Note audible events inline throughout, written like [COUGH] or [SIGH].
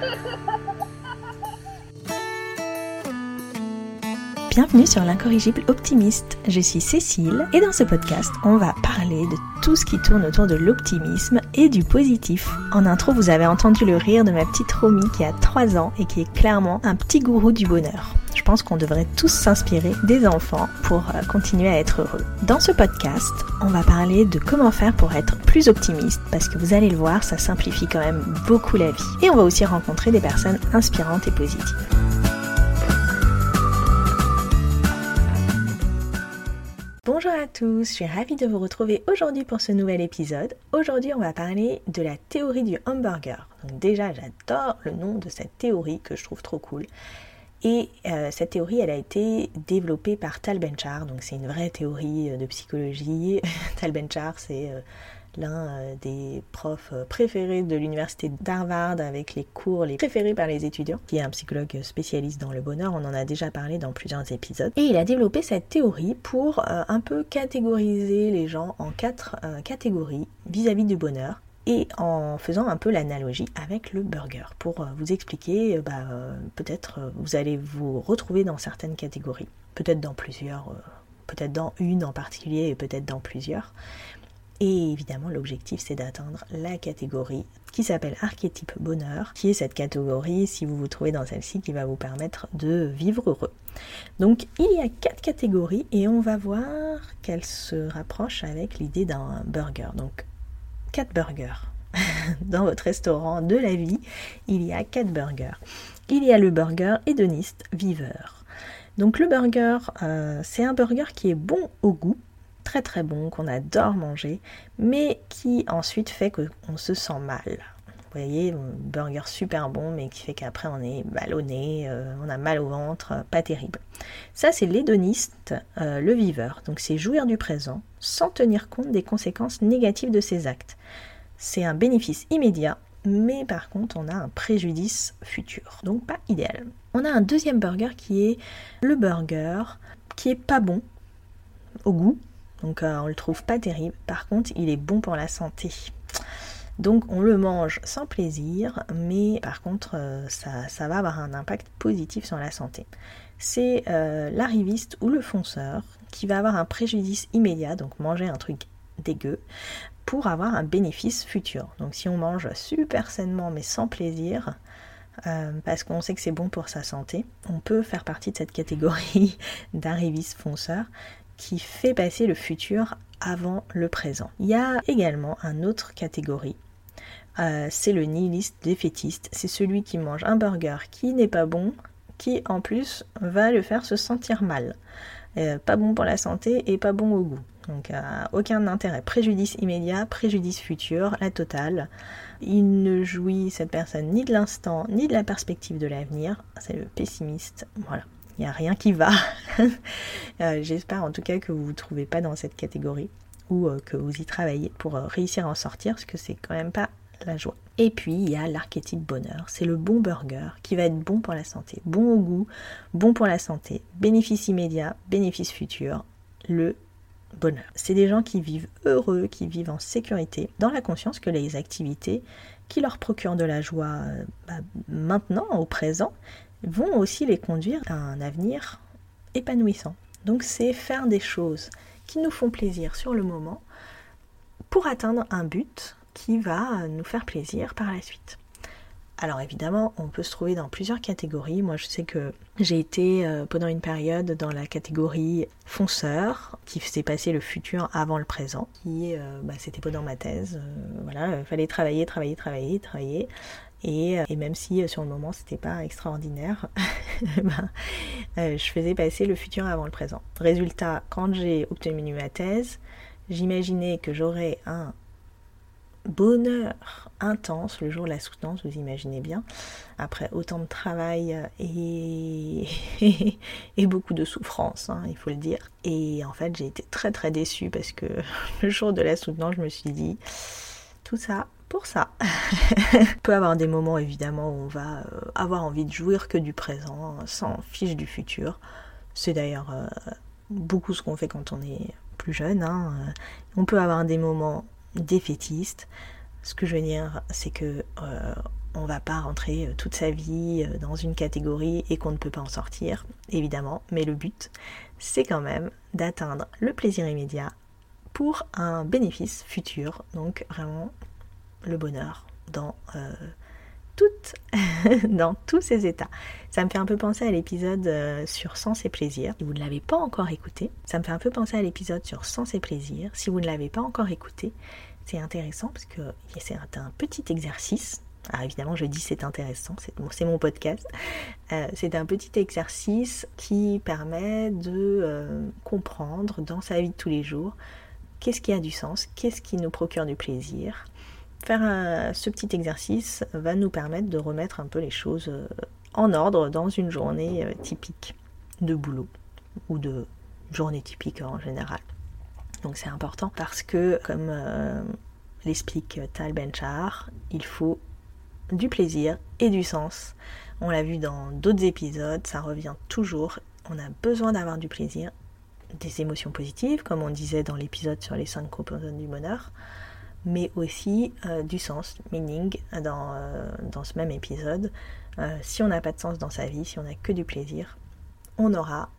Ha ha ha ha! Bienvenue sur l'incorrigible optimiste. Je suis Cécile et dans ce podcast, on va parler de tout ce qui tourne autour de l'optimisme et du positif. En intro, vous avez entendu le rire de ma petite Romy qui a 3 ans et qui est clairement un petit gourou du bonheur. Je pense qu'on devrait tous s'inspirer des enfants pour euh, continuer à être heureux. Dans ce podcast, on va parler de comment faire pour être plus optimiste parce que vous allez le voir, ça simplifie quand même beaucoup la vie. Et on va aussi rencontrer des personnes inspirantes et positives. Bonjour à tous, je suis ravie de vous retrouver aujourd'hui pour ce nouvel épisode. Aujourd'hui, on va parler de la théorie du hamburger. Donc déjà, j'adore le nom de cette théorie que je trouve trop cool. Et euh, cette théorie, elle a été développée par Tal Ben-Shahar, donc c'est une vraie théorie euh, de psychologie. [LAUGHS] Tal Ben-Shahar, c'est euh, l'un des profs préférés de l'université d'Harvard avec les cours les préférés par les étudiants, qui est un psychologue spécialiste dans le bonheur, on en a déjà parlé dans plusieurs épisodes. Et il a développé cette théorie pour un peu catégoriser les gens en quatre catégories vis-à-vis du bonheur et en faisant un peu l'analogie avec le burger pour vous expliquer, bah, peut-être vous allez vous retrouver dans certaines catégories, peut-être dans plusieurs, peut-être dans une en particulier et peut-être dans plusieurs. Et évidemment, l'objectif, c'est d'atteindre la catégorie qui s'appelle archétype bonheur, qui est cette catégorie, si vous vous trouvez dans celle-ci, qui va vous permettre de vivre heureux. Donc, il y a quatre catégories et on va voir qu'elles se rapprochent avec l'idée d'un burger. Donc, burgers. [LAUGHS] Dans votre restaurant de la vie, il y a quatre burgers. Il y a le burger hédoniste viveur. Donc le burger, euh, c'est un burger qui est bon au goût, très très bon, qu'on adore manger, mais qui ensuite fait qu'on se sent mal. Vous voyez, burger super bon, mais qui fait qu'après on est ballonné, euh, on a mal au ventre, euh, pas terrible. Ça, c'est l'hédoniste, euh, le viveur. Donc, c'est jouir du présent sans tenir compte des conséquences négatives de ses actes. C'est un bénéfice immédiat, mais par contre, on a un préjudice futur. Donc, pas idéal. On a un deuxième burger qui est le burger qui est pas bon au goût, donc on le trouve pas terrible. Par contre, il est bon pour la santé. Donc on le mange sans plaisir, mais par contre euh, ça, va avoir un impact positif sur la santé. C'est euh, l'arriviste ou le fonceur qui va avoir un préjudice immédiat, donc manger un truc dégueu, pour avoir un bénéfice futur. Donc si on mange super sainement mais sans plaisir, parce qu'on sait que c'est bon pour sa santé, on peut faire partie de cette catégorie [LAUGHS] d'arriviste fonceur qui fait passer le futur avant le présent. Il y a également une autre catégorie. Euh, c'est le nihiliste défaitiste. C'est celui qui mange un burger qui n'est pas bon, qui en plus va le faire se sentir mal. Euh, pas bon pour la santé et pas bon au goût. Donc euh, aucun intérêt. Préjudice immédiat, préjudice futur, la totale. Il ne jouit cette personne ni de l'instant, ni de la perspective de l'avenir. C'est le pessimiste. Voilà il n'y a rien qui va. [LAUGHS] J'espère en tout cas que vous ne vous trouvez pas dans cette catégorie ou euh, que vous y travaillez pour euh, réussir à en sortir parce que c'est quand même pas la joie. Et puis il y a l'archétype bonheur, c'est le bon burger qui va être bon pour la santé, bon au goût, bon pour la santé, bénéfice immédiat, bénéfice futur, le bonheur. C'est des gens qui vivent heureux, qui vivent en sécurité, dans la conscience que les activités qui leur procurent de la joie bah, maintenant, au présent, vont aussi les conduire à un avenir épanouissant. Donc c'est faire des choses qui nous font plaisir sur le moment pour atteindre un but qui va nous faire plaisir par la suite. Alors évidemment, on peut se trouver dans plusieurs catégories. Moi, je sais que j'ai été euh, pendant une période dans la catégorie fonceur, qui faisait passer le futur avant le présent, qui euh, bah, c'était pas dans ma thèse. Euh, voilà, il fallait travailler, travailler, travailler, travailler. Et, même si sur le moment c'était pas extraordinaire, [LAUGHS] ben, je faisais passer le futur avant le présent. Résultat, quand j'ai obtenu ma thèse, j'imaginais que j'aurais un bonheur intense le jour de la soutenance, vous imaginez bien, après autant de travail et, [LAUGHS] et beaucoup de souffrance, hein, il faut le dire. Et en fait, j'ai été très très déçue parce que [LAUGHS] le jour de la soutenance, je me suis dit, tout ça pour ça. [LAUGHS] on peut avoir des moments évidemment où on va euh, avoir envie de jouir que du présent, sans fiche du futur. C'est d'ailleurs euh, beaucoup ce qu'on fait quand on est plus jeune. Hein. On peut avoir des moments défaitistes, Ce que je veux dire, c'est que euh, on va pas rentrer toute sa vie dans une catégorie et qu'on ne peut pas en sortir, évidemment, mais le but, c'est quand même d'atteindre le plaisir immédiat pour un bénéfice futur, donc vraiment le bonheur dans toutes, [LAUGHS] dans tous ces états. Ça me fait un peu penser à l'épisode euh, sur sens et plaisir. Si vous ne l'avez pas encore écouté, ça me fait un peu penser à l'épisode sur sens et plaisir. Si vous ne l'avez pas encore écouté, c'est intéressant parce que c'est un petit exercice. Alors évidemment, je dis c'est intéressant, c'est mon podcast. Euh, c'est un petit exercice qui permet de euh, comprendre dans sa vie de tous les jours qu'est-ce qui a du sens, qu'est-ce qui nous procure du plaisir, Faire ce petit exercice va nous permettre de remettre un peu les choses euh, en ordre dans une journée euh, typique de boulot ou de journée typique en général. Donc c'est important parce que, comme euh, l'explique Tal Benchar, il faut du plaisir et du sens. On l'a vu dans d'autres épisodes, ça revient toujours. On a besoin d'avoir du plaisir, des émotions positives, comme on disait dans l'épisode sur les cinq composantes du bonheur, mais aussi euh, du sens, meaning, dans, euh, dans ce même épisode. Euh, si on n'a pas de sens dans sa vie, si on n'a que du plaisir, on n'aura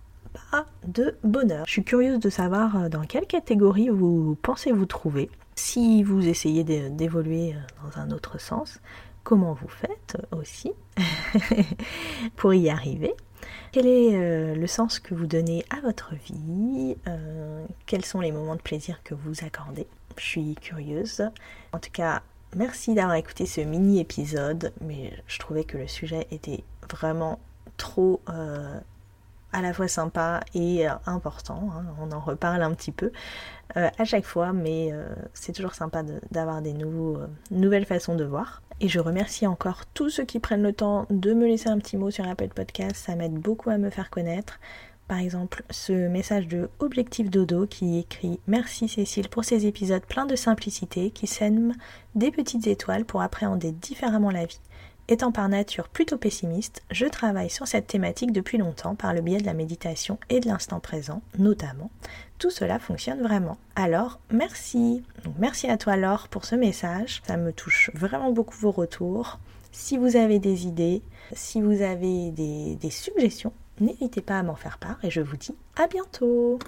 pas de bonheur. Je suis curieuse de savoir dans quelle catégorie vous pensez vous trouver. Si vous essayez d'évoluer dans un autre sens, comment vous faites aussi [LAUGHS] pour y arriver? Quel est le sens que vous donnez à votre vie Quels sont les moments de plaisir que vous accordez? Je suis curieuse. En tout cas, merci d'avoir écouté ce mini épisode, mais je trouvais que le sujet était vraiment trop euh, à la fois sympa et euh, important. Hein. On en reparle un petit peu euh, à chaque fois, mais c'est toujours sympa d'avoir des nouveaux, nouvelles façons de voir. Et je remercie encore tous ceux qui prennent le temps de me laisser un petit mot sur Apple Podcast, ça m'aide beaucoup à me faire connaître. Par exemple, ce message de Objectif Dodo qui écrit Merci Cécile pour ces épisodes pleins de simplicité qui sèment des petites étoiles pour appréhender différemment la vie. Étant par nature plutôt pessimiste, je travaille sur cette thématique depuis longtemps par le biais de la méditation et de l'instant présent, notamment. Tout cela fonctionne vraiment. Alors, merci. merci à toi Laure pour ce message. Ça me touche vraiment beaucoup vos retours. Si vous avez des idées, si vous avez des, des suggestions, n'hésitez pas à m'en faire part et je vous dis à bientôt